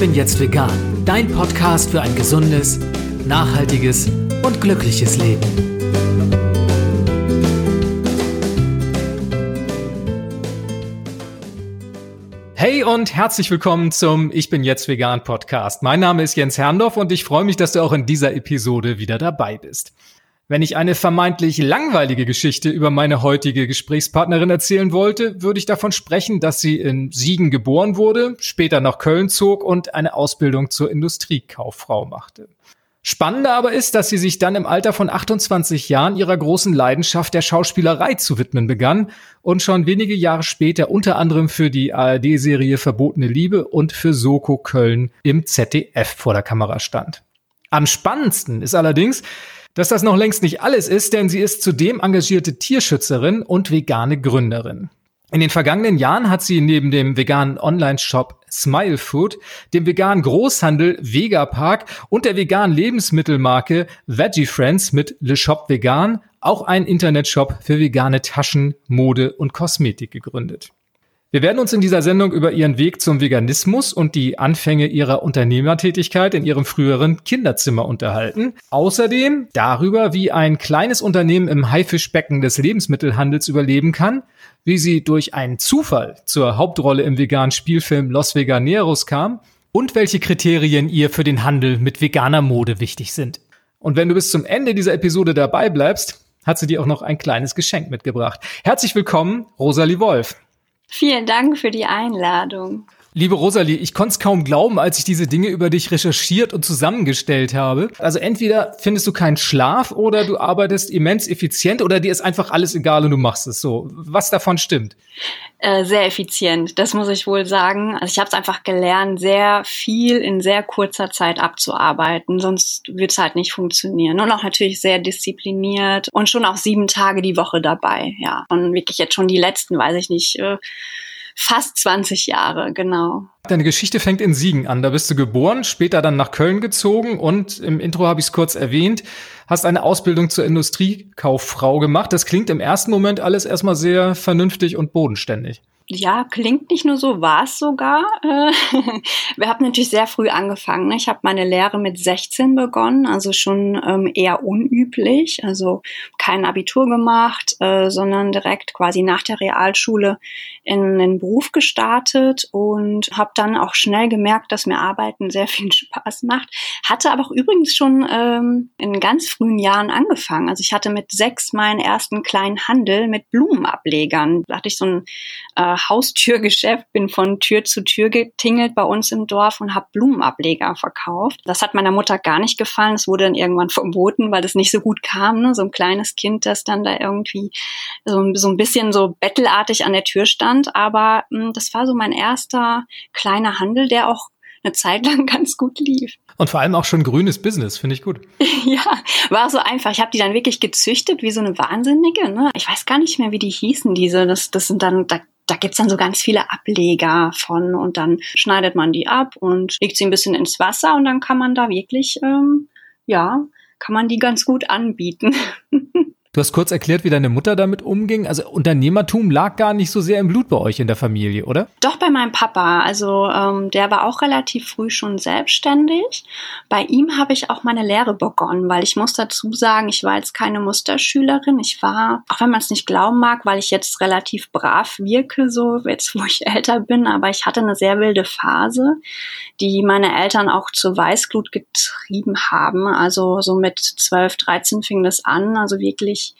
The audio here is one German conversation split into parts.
bin jetzt vegan. Dein Podcast für ein gesundes, nachhaltiges und glückliches Leben. Hey und herzlich willkommen zum Ich bin jetzt vegan Podcast. Mein Name ist Jens Herndorf und ich freue mich, dass du auch in dieser Episode wieder dabei bist. Wenn ich eine vermeintlich langweilige Geschichte über meine heutige Gesprächspartnerin erzählen wollte, würde ich davon sprechen, dass sie in Siegen geboren wurde, später nach Köln zog und eine Ausbildung zur Industriekauffrau machte. Spannender aber ist, dass sie sich dann im Alter von 28 Jahren ihrer großen Leidenschaft der Schauspielerei zu widmen begann und schon wenige Jahre später unter anderem für die ARD-Serie Verbotene Liebe und für Soko Köln im ZDF vor der Kamera stand. Am spannendsten ist allerdings, dass das noch längst nicht alles ist, denn sie ist zudem engagierte Tierschützerin und vegane Gründerin. In den vergangenen Jahren hat sie neben dem veganen Online-Shop Smile Food, dem veganen Großhandel Vegapark und der veganen Lebensmittelmarke Veggie Friends mit Le Shop Vegan auch einen Internetshop für vegane Taschen, Mode und Kosmetik gegründet. Wir werden uns in dieser Sendung über ihren Weg zum Veganismus und die Anfänge ihrer Unternehmertätigkeit in ihrem früheren Kinderzimmer unterhalten. Außerdem darüber, wie ein kleines Unternehmen im Haifischbecken des Lebensmittelhandels überleben kann, wie sie durch einen Zufall zur Hauptrolle im veganen Spielfilm Los Veganeros kam und welche Kriterien ihr für den Handel mit veganer Mode wichtig sind. Und wenn du bis zum Ende dieser Episode dabei bleibst, hat sie dir auch noch ein kleines Geschenk mitgebracht. Herzlich willkommen, Rosalie Wolf. Vielen Dank für die Einladung. Liebe Rosalie, ich konnte es kaum glauben, als ich diese Dinge über dich recherchiert und zusammengestellt habe. Also entweder findest du keinen Schlaf oder du arbeitest immens effizient oder dir ist einfach alles egal und du machst es so. Was davon stimmt? Äh, sehr effizient, das muss ich wohl sagen. Also ich habe es einfach gelernt, sehr viel in sehr kurzer Zeit abzuarbeiten, sonst wird es halt nicht funktionieren. Und auch natürlich sehr diszipliniert und schon auch sieben Tage die Woche dabei. Ja, und wirklich jetzt schon die letzten, weiß ich nicht. Äh, fast 20 Jahre, genau. Deine Geschichte fängt in Siegen an. Da bist du geboren, später dann nach Köln gezogen und im Intro habe ich es kurz erwähnt, hast eine Ausbildung zur Industriekauffrau gemacht. Das klingt im ersten Moment alles erstmal sehr vernünftig und bodenständig ja, klingt nicht nur so, war es sogar. Äh, wir haben natürlich sehr früh angefangen. Ne? Ich habe meine Lehre mit 16 begonnen, also schon ähm, eher unüblich. Also kein Abitur gemacht, äh, sondern direkt quasi nach der Realschule in den Beruf gestartet und habe dann auch schnell gemerkt, dass mir Arbeiten sehr viel Spaß macht. Hatte aber auch übrigens schon ähm, in ganz frühen Jahren angefangen. Also ich hatte mit sechs meinen ersten kleinen Handel mit Blumenablegern. Da hatte ich so ein äh, Haustürgeschäft, bin von Tür zu Tür getingelt bei uns im Dorf und habe Blumenableger verkauft. Das hat meiner Mutter gar nicht gefallen. Es wurde dann irgendwann verboten, weil das nicht so gut kam. Ne? So ein kleines Kind, das dann da irgendwie so, so ein bisschen so bettelartig an der Tür stand. Aber mh, hm, das war so mein erster kleiner Handel, der auch eine Zeit lang ganz gut lief. Und vor allem auch schon grünes Business, finde ich gut. ja, war so einfach. Ich habe die dann wirklich gezüchtet wie so eine Wahnsinnige. Ne? Ich weiß gar nicht mehr, wie die hießen, diese. Das, das sind dann, da da gibt's dann so ganz viele Ableger von und dann schneidet man die ab und legt sie ein bisschen ins Wasser und dann kann man da wirklich, ähm, ja, kann man die ganz gut anbieten. Du hast kurz erklärt, wie deine Mutter damit umging. Also Unternehmertum lag gar nicht so sehr im Blut bei euch in der Familie, oder? Doch bei meinem Papa. Also ähm, der war auch relativ früh schon selbstständig. Bei ihm habe ich auch meine Lehre begonnen, weil ich muss dazu sagen, ich war jetzt keine Musterschülerin. Ich war, auch wenn man es nicht glauben mag, weil ich jetzt relativ brav wirke, so jetzt wo ich älter bin, aber ich hatte eine sehr wilde Phase, die meine Eltern auch zur Weißglut getrieben haben. Also so mit 12, 13 fing das an. Also wirklich wirklich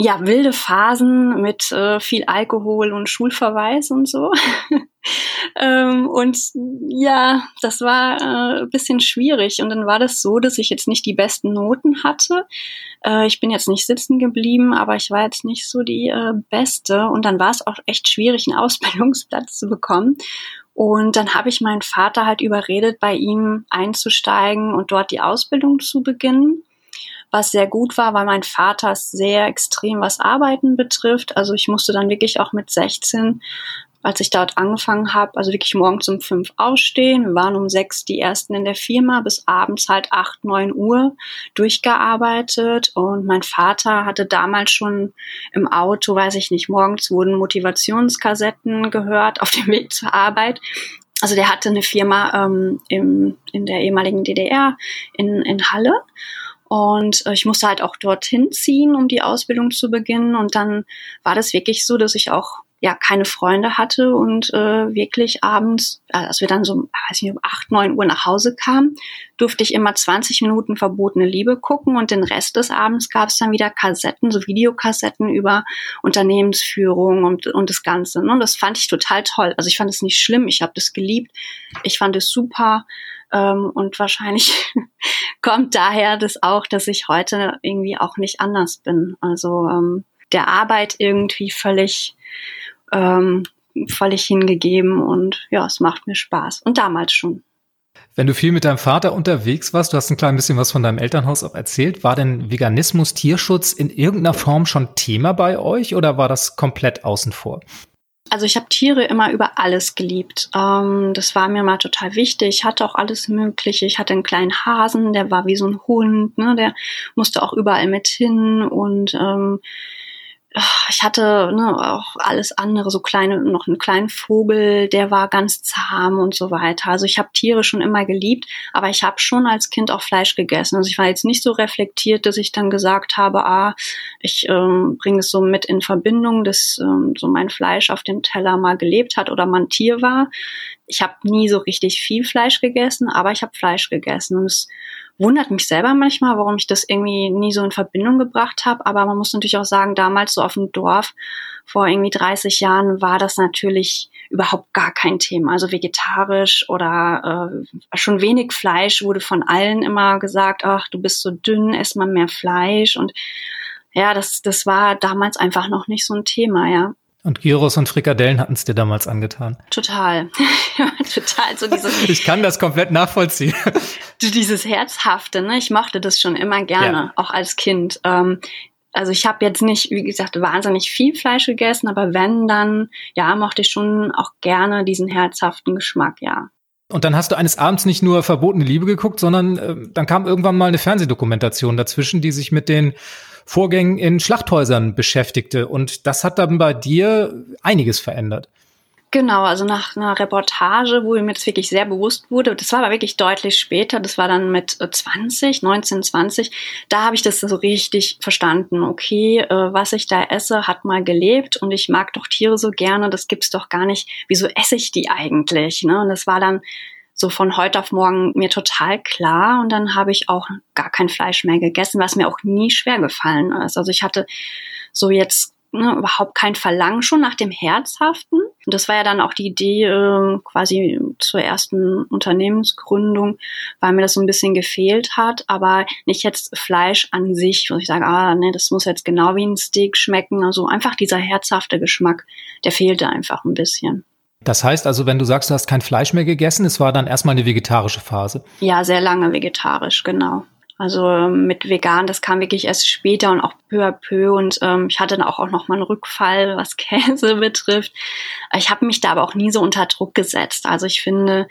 ja wilde Phasen mit äh, viel Alkohol und Schulverweis und so. ähm, und ja, das war äh, ein bisschen schwierig. Und dann war das so, dass ich jetzt nicht die besten Noten hatte. Äh, ich bin jetzt nicht sitzen geblieben, aber ich war jetzt nicht so die äh, Beste. Und dann war es auch echt schwierig, einen Ausbildungsplatz zu bekommen. Und dann habe ich meinen Vater halt überredet, bei ihm einzusteigen und dort die Ausbildung zu beginnen was sehr gut war, weil mein Vater sehr extrem was Arbeiten betrifft. Also ich musste dann wirklich auch mit 16 als ich dort angefangen habe, also wirklich morgens um fünf ausstehen. Wir waren um sechs die ersten in der Firma, bis abends halt acht, neun Uhr durchgearbeitet. Und mein Vater hatte damals schon im Auto, weiß ich nicht, morgens wurden Motivationskassetten gehört auf dem Weg zur Arbeit. also der hatte eine Firma ähm, im, in der ehemaligen DDR in, in Halle. Und äh, ich musste halt auch dorthin ziehen, um die Ausbildung zu beginnen. Und dann war das wirklich so, dass ich auch ja keine Freunde hatte und äh, wirklich abends, äh, als wir dann so, weiß nicht, um acht, neun Uhr nach Hause kamen, durfte ich immer 20 Minuten verbotene Liebe gucken und den Rest des Abends gab es dann wieder Kassetten, so Videokassetten über Unternehmensführung und, und das Ganze. Ne? Und das fand ich total toll. Also ich fand es nicht schlimm, ich habe das geliebt, ich fand es super. Ähm, und wahrscheinlich kommt daher das auch, dass ich heute irgendwie auch nicht anders bin. Also ähm, der Arbeit irgendwie völlig ähm, völlig hingegeben und ja, es macht mir Spaß. Und damals schon. Wenn du viel mit deinem Vater unterwegs warst, du hast ein klein bisschen was von deinem Elternhaus auch erzählt, war denn Veganismus, Tierschutz in irgendeiner Form schon Thema bei euch oder war das komplett außen vor? Also ich habe Tiere immer über alles geliebt. Ähm, das war mir mal total wichtig. Ich hatte auch alles Mögliche. Ich hatte einen kleinen Hasen, der war wie so ein Hund, ne? der musste auch überall mit hin und ähm, ich hatte ne, auch alles andere, so kleine, noch einen kleinen Vogel, der war ganz zahm und so weiter. Also ich habe Tiere schon immer geliebt, aber ich habe schon als Kind auch Fleisch gegessen. Also ich war jetzt nicht so reflektiert, dass ich dann gesagt habe, ah, ich ähm, bringe es so mit in Verbindung, dass ähm, so mein Fleisch auf dem Teller mal gelebt hat oder man Tier war. Ich habe nie so richtig viel Fleisch gegessen, aber ich habe Fleisch gegessen. Und es wundert mich selber manchmal, warum ich das irgendwie nie so in Verbindung gebracht habe. Aber man muss natürlich auch sagen, damals so auf dem Dorf vor irgendwie 30 Jahren war das natürlich überhaupt gar kein Thema. Also vegetarisch oder äh, schon wenig Fleisch wurde von allen immer gesagt, ach, du bist so dünn, ess mal mehr Fleisch. Und ja, das, das war damals einfach noch nicht so ein Thema, ja. Und Gyros und Frikadellen hatten es dir damals angetan. Total. Total. So dieses, ich kann das komplett nachvollziehen. dieses Herzhafte, ne? Ich mochte das schon immer gerne, ja. auch als Kind. Ähm, also ich habe jetzt nicht, wie gesagt, wahnsinnig viel Fleisch gegessen, aber wenn, dann, ja, mochte ich schon auch gerne diesen herzhaften Geschmack, ja. Und dann hast du eines Abends nicht nur verbotene Liebe geguckt, sondern äh, dann kam irgendwann mal eine Fernsehdokumentation dazwischen, die sich mit den Vorgängen in Schlachthäusern beschäftigte. Und das hat dann bei dir einiges verändert. Genau, also nach einer Reportage, wo mir das wirklich sehr bewusst wurde, das war aber wirklich deutlich später, das war dann mit 20, 19, 20, da habe ich das so richtig verstanden. Okay, äh, was ich da esse, hat mal gelebt und ich mag doch Tiere so gerne, das gibt's doch gar nicht. Wieso esse ich die eigentlich? Ne? Und das war dann so von heute auf morgen mir total klar und dann habe ich auch gar kein Fleisch mehr gegessen, was mir auch nie schwer gefallen ist. Also ich hatte so jetzt ne, überhaupt kein Verlangen schon nach dem Herzhaften. Und das war ja dann auch die Idee äh, quasi zur ersten Unternehmensgründung, weil mir das so ein bisschen gefehlt hat, aber nicht jetzt Fleisch an sich, wo ich sage, ah, ne, das muss jetzt genau wie ein Steak schmecken. Also einfach dieser herzhafte Geschmack, der fehlte einfach ein bisschen. Das heißt also, wenn du sagst, du hast kein Fleisch mehr gegessen, es war dann erstmal eine vegetarische Phase. Ja, sehr lange vegetarisch, genau. Also ähm, mit vegan, das kam wirklich erst später und auch peu à peu. Und ähm, ich hatte dann auch, noch mal einen Rückfall, was Käse betrifft. Ich habe mich da aber auch nie so unter Druck gesetzt. Also ich finde,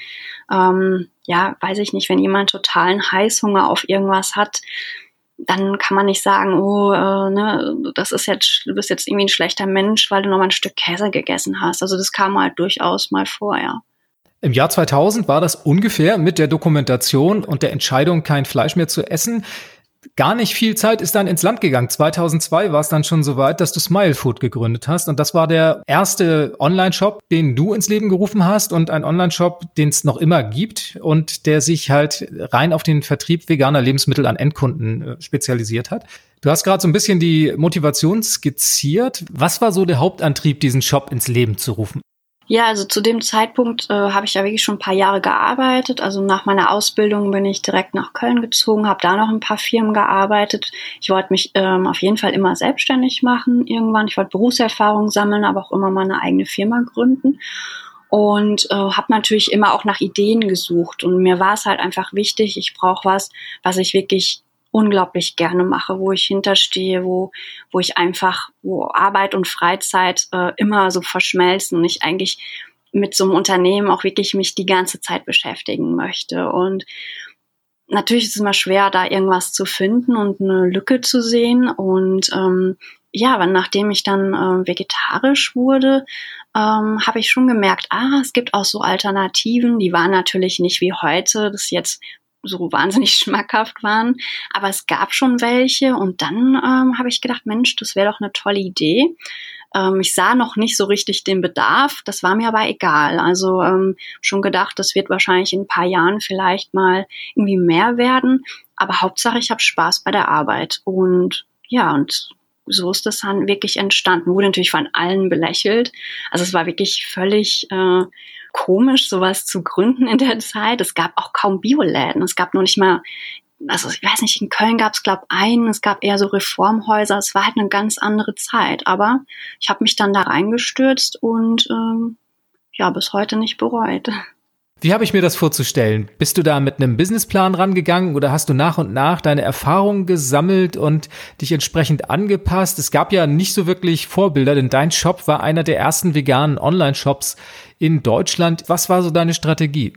ähm, ja, weiß ich nicht, wenn jemand totalen Heißhunger auf irgendwas hat, dann kann man nicht sagen, oh, äh, ne, das ist jetzt, du bist jetzt irgendwie ein schlechter Mensch, weil du noch mal ein Stück Käse gegessen hast. Also das kam halt durchaus mal vor, ja. Im Jahr 2000 war das ungefähr mit der Dokumentation und der Entscheidung, kein Fleisch mehr zu essen. Gar nicht viel Zeit ist dann ins Land gegangen. 2002 war es dann schon so weit, dass du Smile Food gegründet hast. Und das war der erste Online-Shop, den du ins Leben gerufen hast und ein Online-Shop, den es noch immer gibt und der sich halt rein auf den Vertrieb veganer Lebensmittel an Endkunden äh, spezialisiert hat. Du hast gerade so ein bisschen die Motivation skizziert. Was war so der Hauptantrieb, diesen Shop ins Leben zu rufen? Ja, also zu dem Zeitpunkt äh, habe ich ja wirklich schon ein paar Jahre gearbeitet. Also nach meiner Ausbildung bin ich direkt nach Köln gezogen, habe da noch ein paar Firmen gearbeitet. Ich wollte mich ähm, auf jeden Fall immer selbstständig machen irgendwann. Ich wollte Berufserfahrung sammeln, aber auch immer mal eine eigene Firma gründen. Und äh, habe natürlich immer auch nach Ideen gesucht. Und mir war es halt einfach wichtig, ich brauche was, was ich wirklich unglaublich gerne mache, wo ich hinterstehe, wo, wo ich einfach, wo Arbeit und Freizeit äh, immer so verschmelzen und ich eigentlich mit so einem Unternehmen auch wirklich mich die ganze Zeit beschäftigen möchte. Und natürlich ist es immer schwer, da irgendwas zu finden und eine Lücke zu sehen. Und ähm, ja, nachdem ich dann äh, vegetarisch wurde, ähm, habe ich schon gemerkt, ah, es gibt auch so Alternativen. Die waren natürlich nicht wie heute, das jetzt so wahnsinnig schmackhaft waren, aber es gab schon welche. Und dann ähm, habe ich gedacht, Mensch, das wäre doch eine tolle Idee. Ähm, ich sah noch nicht so richtig den Bedarf, das war mir aber egal. Also ähm, schon gedacht, das wird wahrscheinlich in ein paar Jahren vielleicht mal irgendwie mehr werden. Aber Hauptsache, ich habe Spaß bei der Arbeit. Und ja, und so ist das dann wirklich entstanden. Wurde natürlich von allen belächelt. Also es war wirklich völlig äh, komisch, sowas zu gründen in der Zeit. Es gab auch kaum Bioläden. Es gab noch nicht mal, also ich weiß nicht, in Köln gab es, glaube ich, einen. Es gab eher so Reformhäuser. Es war halt eine ganz andere Zeit. Aber ich habe mich dann da reingestürzt und ähm, ja, bis heute nicht bereut. Wie habe ich mir das vorzustellen? Bist du da mit einem Businessplan rangegangen oder hast du nach und nach deine Erfahrungen gesammelt und dich entsprechend angepasst? Es gab ja nicht so wirklich Vorbilder, denn dein Shop war einer der ersten veganen Online-Shops in Deutschland. Was war so deine Strategie?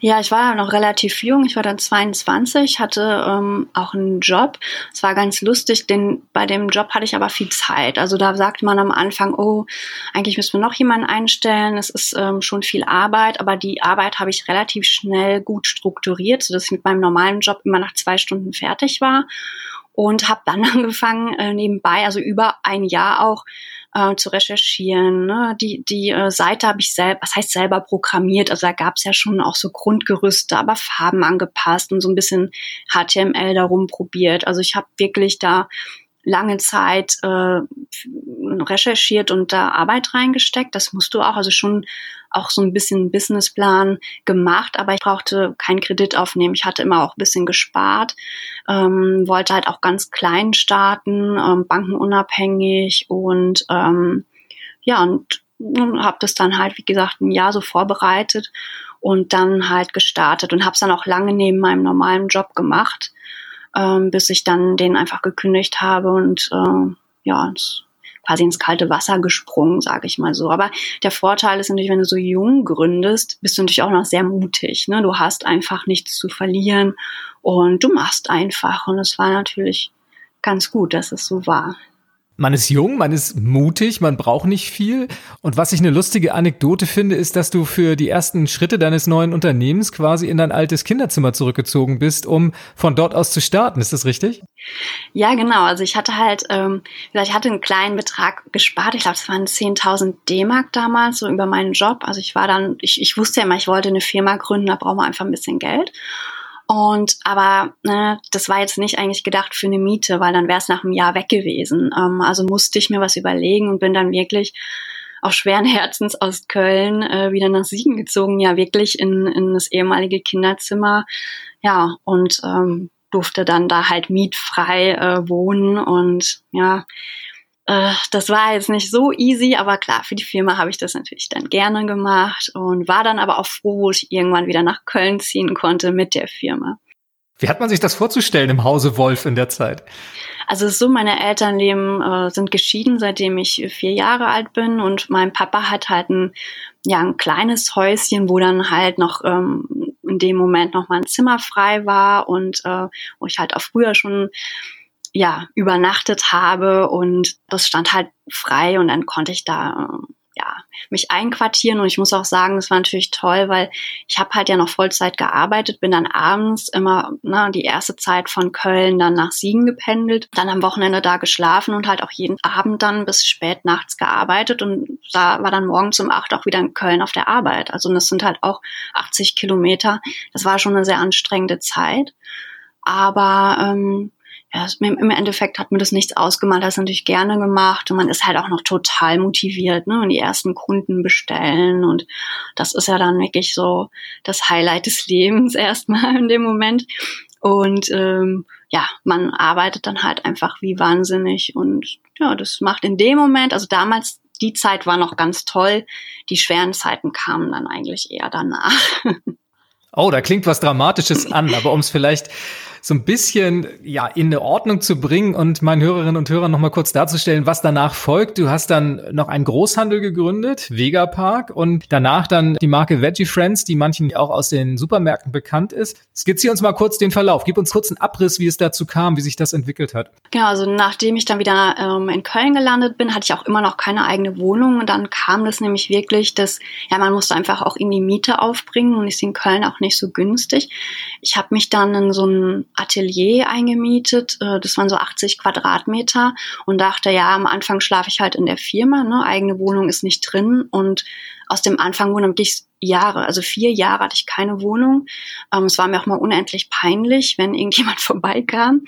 Ja, ich war ja noch relativ jung. Ich war dann 22, hatte ähm, auch einen Job. Es war ganz lustig, denn bei dem Job hatte ich aber viel Zeit. Also da sagte man am Anfang, oh, eigentlich müssen wir noch jemanden einstellen. Es ist ähm, schon viel Arbeit, aber die Arbeit habe ich relativ schnell gut strukturiert, sodass ich mit meinem normalen Job immer nach zwei Stunden fertig war und habe dann angefangen äh, nebenbei, also über ein Jahr auch äh, zu recherchieren. Ne? Die, die äh, Seite habe ich selber, was heißt selber programmiert? Also da gab es ja schon auch so Grundgerüste, aber Farben angepasst und so ein bisschen HTML darum probiert. Also ich habe wirklich da lange Zeit äh, recherchiert und da Arbeit reingesteckt. Das musst du auch, also schon auch so ein bisschen Businessplan gemacht, aber ich brauchte keinen Kredit aufnehmen. Ich hatte immer auch ein bisschen gespart, ähm, wollte halt auch ganz klein starten, ähm, bankenunabhängig. Und ähm, ja, und, habe das dann halt, wie gesagt, ein Jahr so vorbereitet und dann halt gestartet und habe es dann auch lange neben meinem normalen Job gemacht ähm, bis ich dann den einfach gekündigt habe und äh, ja, quasi ins kalte Wasser gesprungen, sage ich mal so. Aber der Vorteil ist natürlich, wenn du so jung gründest, bist du natürlich auch noch sehr mutig. Ne? Du hast einfach nichts zu verlieren und du machst einfach. Und es war natürlich ganz gut, dass es so war. Man ist jung, man ist mutig, man braucht nicht viel. Und was ich eine lustige Anekdote finde, ist, dass du für die ersten Schritte deines neuen Unternehmens quasi in dein altes Kinderzimmer zurückgezogen bist, um von dort aus zu starten. Ist das richtig? Ja, genau. Also ich hatte halt, ähm, ich hatte einen kleinen Betrag gespart. Ich glaube, es waren 10.000 D-Mark damals, so über meinen Job. Also ich war dann, ich, ich wusste ja immer, ich wollte eine Firma gründen, da braucht man einfach ein bisschen Geld. Und aber ne, das war jetzt nicht eigentlich gedacht für eine Miete, weil dann wäre es nach einem Jahr weg gewesen. Ähm, also musste ich mir was überlegen und bin dann wirklich auch schweren Herzens aus Köln äh, wieder nach Siegen gezogen, ja wirklich in, in das ehemalige Kinderzimmer. Ja, und ähm, durfte dann da halt mietfrei äh, wohnen und ja, äh, das war jetzt nicht so easy, aber klar, für die Firma habe ich das natürlich dann gerne gemacht und war dann aber auch froh, wo ich irgendwann wieder nach Köln ziehen konnte mit der Firma. Wie hat man sich das vorzustellen im Hause Wolf in der Zeit? Also so, meine Eltern leben, äh, sind geschieden, seitdem ich vier Jahre alt bin und mein Papa hat halt ein, ja, ein kleines Häuschen, wo dann halt noch ähm, in dem Moment noch mal ein Zimmer frei war und äh, wo ich halt auch früher schon ja, übernachtet habe und das stand halt frei und dann konnte ich da ja, mich einquartieren und ich muss auch sagen, das war natürlich toll, weil ich habe halt ja noch Vollzeit gearbeitet, bin dann abends immer ne, die erste Zeit von Köln dann nach Siegen gependelt, dann am Wochenende da geschlafen und halt auch jeden Abend dann bis spät nachts gearbeitet und da war dann morgens um acht auch wieder in Köln auf der Arbeit. Also das sind halt auch 80 Kilometer. Das war schon eine sehr anstrengende Zeit. Aber ähm, ja, im Endeffekt hat mir das nichts ausgemacht, das natürlich gerne gemacht und man ist halt auch noch total motiviert, ne, und die ersten Kunden bestellen und das ist ja dann wirklich so das Highlight des Lebens erstmal in dem Moment und ähm, ja, man arbeitet dann halt einfach wie wahnsinnig und ja, das macht in dem Moment, also damals die Zeit war noch ganz toll, die schweren Zeiten kamen dann eigentlich eher danach. Oh, da klingt was Dramatisches an, aber um es vielleicht so ein bisschen ja in eine Ordnung zu bringen und meinen Hörerinnen und Hörern noch mal kurz darzustellen, was danach folgt. Du hast dann noch einen Großhandel gegründet, Vega Park, und danach dann die Marke Veggie Friends, die manchen auch aus den Supermärkten bekannt ist. Skizziere uns mal kurz den Verlauf. Gib uns kurz einen Abriss, wie es dazu kam, wie sich das entwickelt hat. Genau, also nachdem ich dann wieder ähm, in Köln gelandet bin, hatte ich auch immer noch keine eigene Wohnung und dann kam das nämlich wirklich, dass ja man musste einfach auch irgendwie Miete aufbringen und ist in Köln auch nicht so günstig. Ich habe mich dann in so ein Atelier eingemietet. Äh, das waren so 80 Quadratmeter und dachte, ja, am Anfang schlafe ich halt in der Firma, ne? eigene Wohnung ist nicht drin und aus dem Anfang wurden wirklich Jahre, also vier Jahre hatte ich keine Wohnung. Ähm, es war mir auch mal unendlich peinlich, wenn irgendjemand vorbeikam,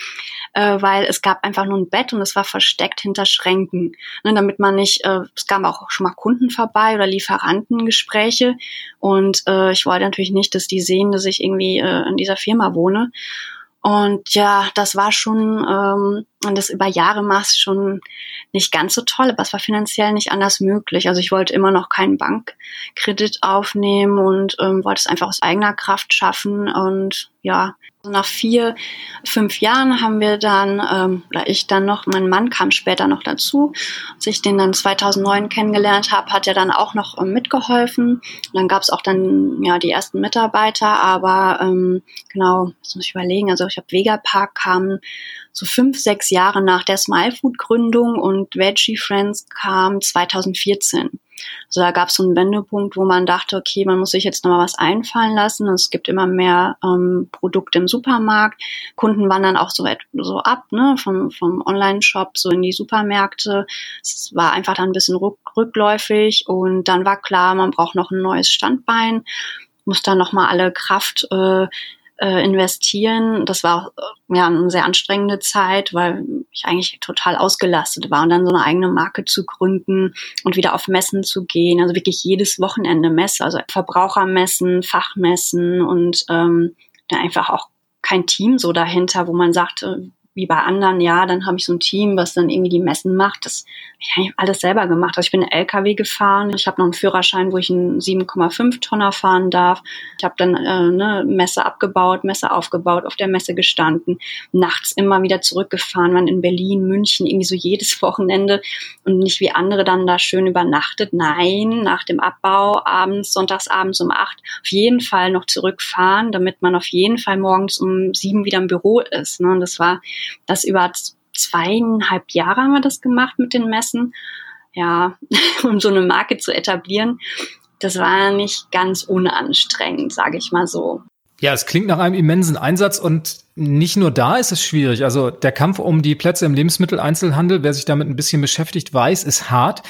äh, weil es gab einfach nur ein Bett und es war versteckt hinter Schränken, ne, damit man nicht, äh, es kamen auch schon mal Kunden vorbei oder Lieferantengespräche und äh, ich wollte natürlich nicht, dass die sehen, dass ich irgendwie äh, in dieser Firma wohne. Und ja, das war schon, ähm, und das über Jahre machst schon nicht ganz so toll, aber es war finanziell nicht anders möglich. Also ich wollte immer noch keinen Bankkredit aufnehmen und ähm, wollte es einfach aus eigener Kraft schaffen. Und ja, also nach vier, fünf Jahren haben wir dann, ähm, oder ich dann noch, mein Mann kam später noch dazu. Als ich den dann 2009 kennengelernt habe, hat er dann auch noch ähm, mitgeholfen. Und dann gab es auch dann ja die ersten Mitarbeiter, aber ähm, genau, das muss ich überlegen. Also ich habe Vegapark kam so fünf, sechs Jahre nach der Smile Food Gründung und Veggie Friends kam 2014. Also da gab es so einen Wendepunkt, wo man dachte, okay, man muss sich jetzt nochmal was einfallen lassen. Es gibt immer mehr ähm, Produkte im Supermarkt. Kunden wandern auch so, so ab, ne, vom, vom Online-Shop so in die Supermärkte. Es war einfach dann ein bisschen rück, rückläufig und dann war klar, man braucht noch ein neues Standbein muss da nochmal alle Kraft äh, äh, investieren. Das war äh, ja, eine sehr anstrengende Zeit, weil ich eigentlich total ausgelastet war und dann so eine eigene Marke zu gründen und wieder auf Messen zu gehen. Also wirklich jedes Wochenende Messe, also Verbrauchermessen, Fachmessen und ähm, einfach auch kein Team so dahinter, wo man sagt, äh, wie bei anderen, ja, dann habe ich so ein Team, was dann irgendwie die Messen macht. Das habe ich alles selber gemacht. Also ich bin LKW gefahren. Ich habe noch einen Führerschein, wo ich einen 7,5 Tonner fahren darf. Ich habe dann äh, ne, Messe abgebaut, Messe aufgebaut, auf der Messe gestanden, nachts immer wieder zurückgefahren, waren in Berlin, München, irgendwie so jedes Wochenende und nicht wie andere dann da schön übernachtet. Nein, nach dem Abbau abends, sonntagsabends um acht auf jeden Fall noch zurückfahren, damit man auf jeden Fall morgens um sieben wieder im Büro ist. Ne? Und das war das über zweieinhalb Jahre haben wir das gemacht mit den Messen. Ja, um so eine Marke zu etablieren. Das war nicht ganz unanstrengend, sage ich mal so. Ja, es klingt nach einem immensen Einsatz und nicht nur da ist es schwierig. Also der Kampf um die Plätze im Lebensmitteleinzelhandel, wer sich damit ein bisschen beschäftigt, weiß, ist hart.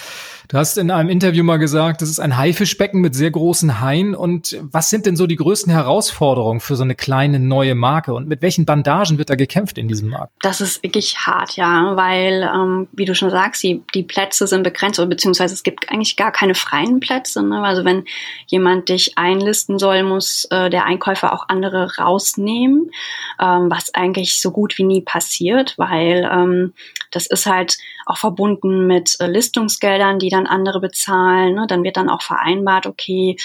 Du hast in einem Interview mal gesagt, das ist ein Haifischbecken mit sehr großen Haien. Und was sind denn so die größten Herausforderungen für so eine kleine neue Marke? Und mit welchen Bandagen wird da gekämpft in diesem Markt? Das ist wirklich hart, ja, weil, ähm, wie du schon sagst, die, die Plätze sind begrenzt, oder beziehungsweise es gibt eigentlich gar keine freien Plätze. Ne? Also wenn jemand dich einlisten soll, muss äh, der Einkäufer auch andere rausnehmen, ähm, was eigentlich so gut wie nie passiert, weil ähm, das ist halt auch verbunden mit äh, Listungsgeldern, die dann andere bezahlen. Ne? Dann wird dann auch vereinbart, okay,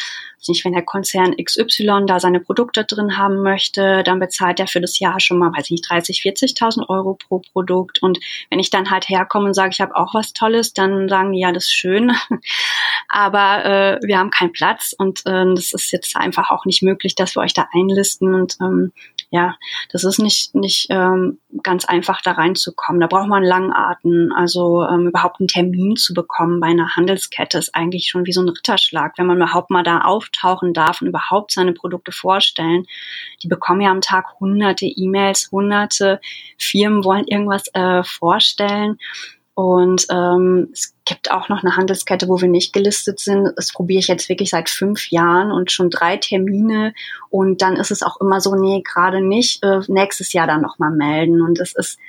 nicht, wenn der Konzern XY da seine Produkte drin haben möchte, dann bezahlt er für das Jahr schon mal, weiß ich nicht, 30, 40.000 Euro pro Produkt. Und wenn ich dann halt herkomme und sage, ich habe auch was Tolles, dann sagen die, ja, das ist schön, aber äh, wir haben keinen Platz und äh, das ist jetzt einfach auch nicht möglich, dass wir euch da einlisten. Und ähm, ja, das ist nicht, nicht ähm, ganz einfach da reinzukommen. Da braucht man Langarten. Also ähm, überhaupt einen Termin zu bekommen bei einer Handelskette ist eigentlich schon wie so ein Ritterschlag, wenn man überhaupt mal da auftauchen darf und überhaupt seine Produkte vorstellen. Die bekommen ja am Tag hunderte E-Mails, hunderte Firmen wollen irgendwas äh, vorstellen. Und ähm, es gibt auch noch eine Handelskette, wo wir nicht gelistet sind. Das probiere ich jetzt wirklich seit fünf Jahren und schon drei Termine. Und dann ist es auch immer so, nee, gerade nicht, äh, nächstes Jahr dann nochmal melden. Und es ist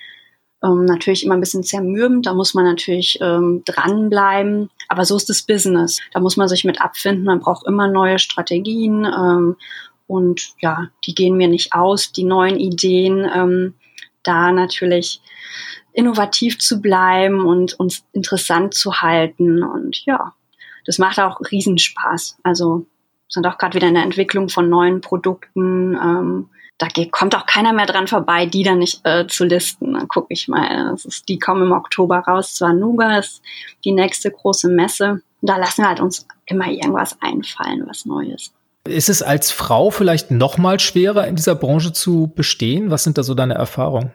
ähm, natürlich immer ein bisschen zermürbend. Da muss man natürlich ähm, dranbleiben. Aber so ist das Business. Da muss man sich mit abfinden. Man braucht immer neue Strategien. Ähm, und ja, die gehen mir nicht aus, die neuen Ideen. Ähm, da natürlich innovativ zu bleiben und uns interessant zu halten. Und ja, das macht auch Riesenspaß. Also sind auch gerade wieder in der Entwicklung von neuen Produkten. Ähm, da kommt auch keiner mehr dran vorbei, die dann nicht äh, zu listen. Dann gucke ich mal. Das ist, die kommen im Oktober raus. Zwar Nuga ist die nächste große Messe. Und da lassen wir halt uns immer irgendwas einfallen, was Neues. Ist es als Frau vielleicht noch mal schwerer, in dieser Branche zu bestehen? Was sind da so deine Erfahrungen?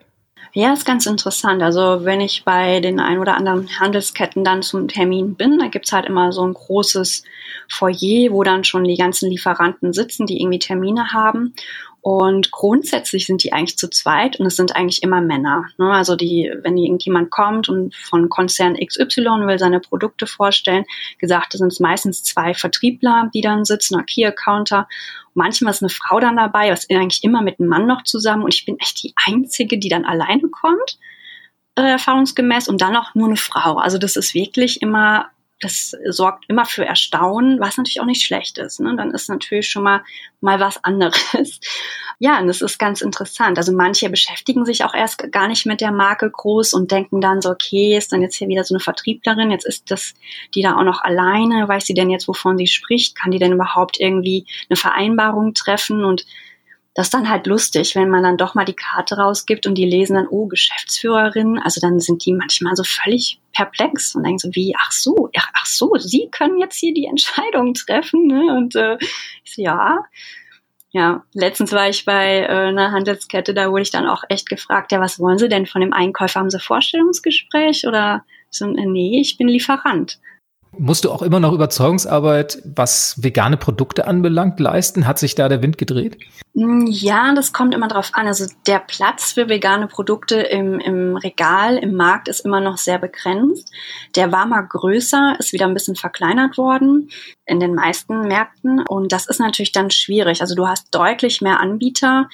Ja, ist ganz interessant. Also wenn ich bei den ein oder anderen Handelsketten dann zum Termin bin, da gibt's halt immer so ein großes Foyer, wo dann schon die ganzen Lieferanten sitzen, die irgendwie Termine haben. Und grundsätzlich sind die eigentlich zu zweit und es sind eigentlich immer Männer. Ne? Also die, wenn irgendjemand kommt und von Konzern XY will seine Produkte vorstellen, gesagt, sind es meistens zwei Vertriebler, die dann sitzen, oder Key Accounter. Manchmal ist eine Frau dann dabei, was eigentlich immer mit einem Mann noch zusammen und ich bin echt die Einzige, die dann alleine kommt, äh, erfahrungsgemäß und dann auch nur eine Frau. Also das ist wirklich immer das sorgt immer für Erstaunen, was natürlich auch nicht schlecht ist. Ne? Dann ist natürlich schon mal mal was anderes. Ja, und das ist ganz interessant. Also manche beschäftigen sich auch erst gar nicht mit der Marke groß und denken dann so, okay, ist dann jetzt hier wieder so eine Vertrieblerin, jetzt ist das die da auch noch alleine, weiß sie denn jetzt, wovon sie spricht, kann die denn überhaupt irgendwie eine Vereinbarung treffen und das ist dann halt lustig, wenn man dann doch mal die Karte rausgibt und die lesen dann, oh, Geschäftsführerin. Also dann sind die manchmal so völlig perplex und denken so, wie, ach so, ach, ach so, Sie können jetzt hier die Entscheidung treffen. Ne? Und äh, ich so, ja. Ja, letztens war ich bei äh, einer Handelskette, da wurde ich dann auch echt gefragt, ja, was wollen Sie denn von dem Einkäufer? Haben Sie Vorstellungsgespräch oder so, äh, nee, ich bin Lieferant. Musst du auch immer noch Überzeugungsarbeit, was vegane Produkte anbelangt, leisten? Hat sich da der Wind gedreht? Mm, ja, das kommt immer drauf an. Also der Platz für vegane Produkte im, im Regal, im Markt ist immer noch sehr begrenzt. Der war mal größer, ist wieder ein bisschen verkleinert worden in den meisten Märkten. Und das ist natürlich dann schwierig. Also du hast deutlich mehr Anbieter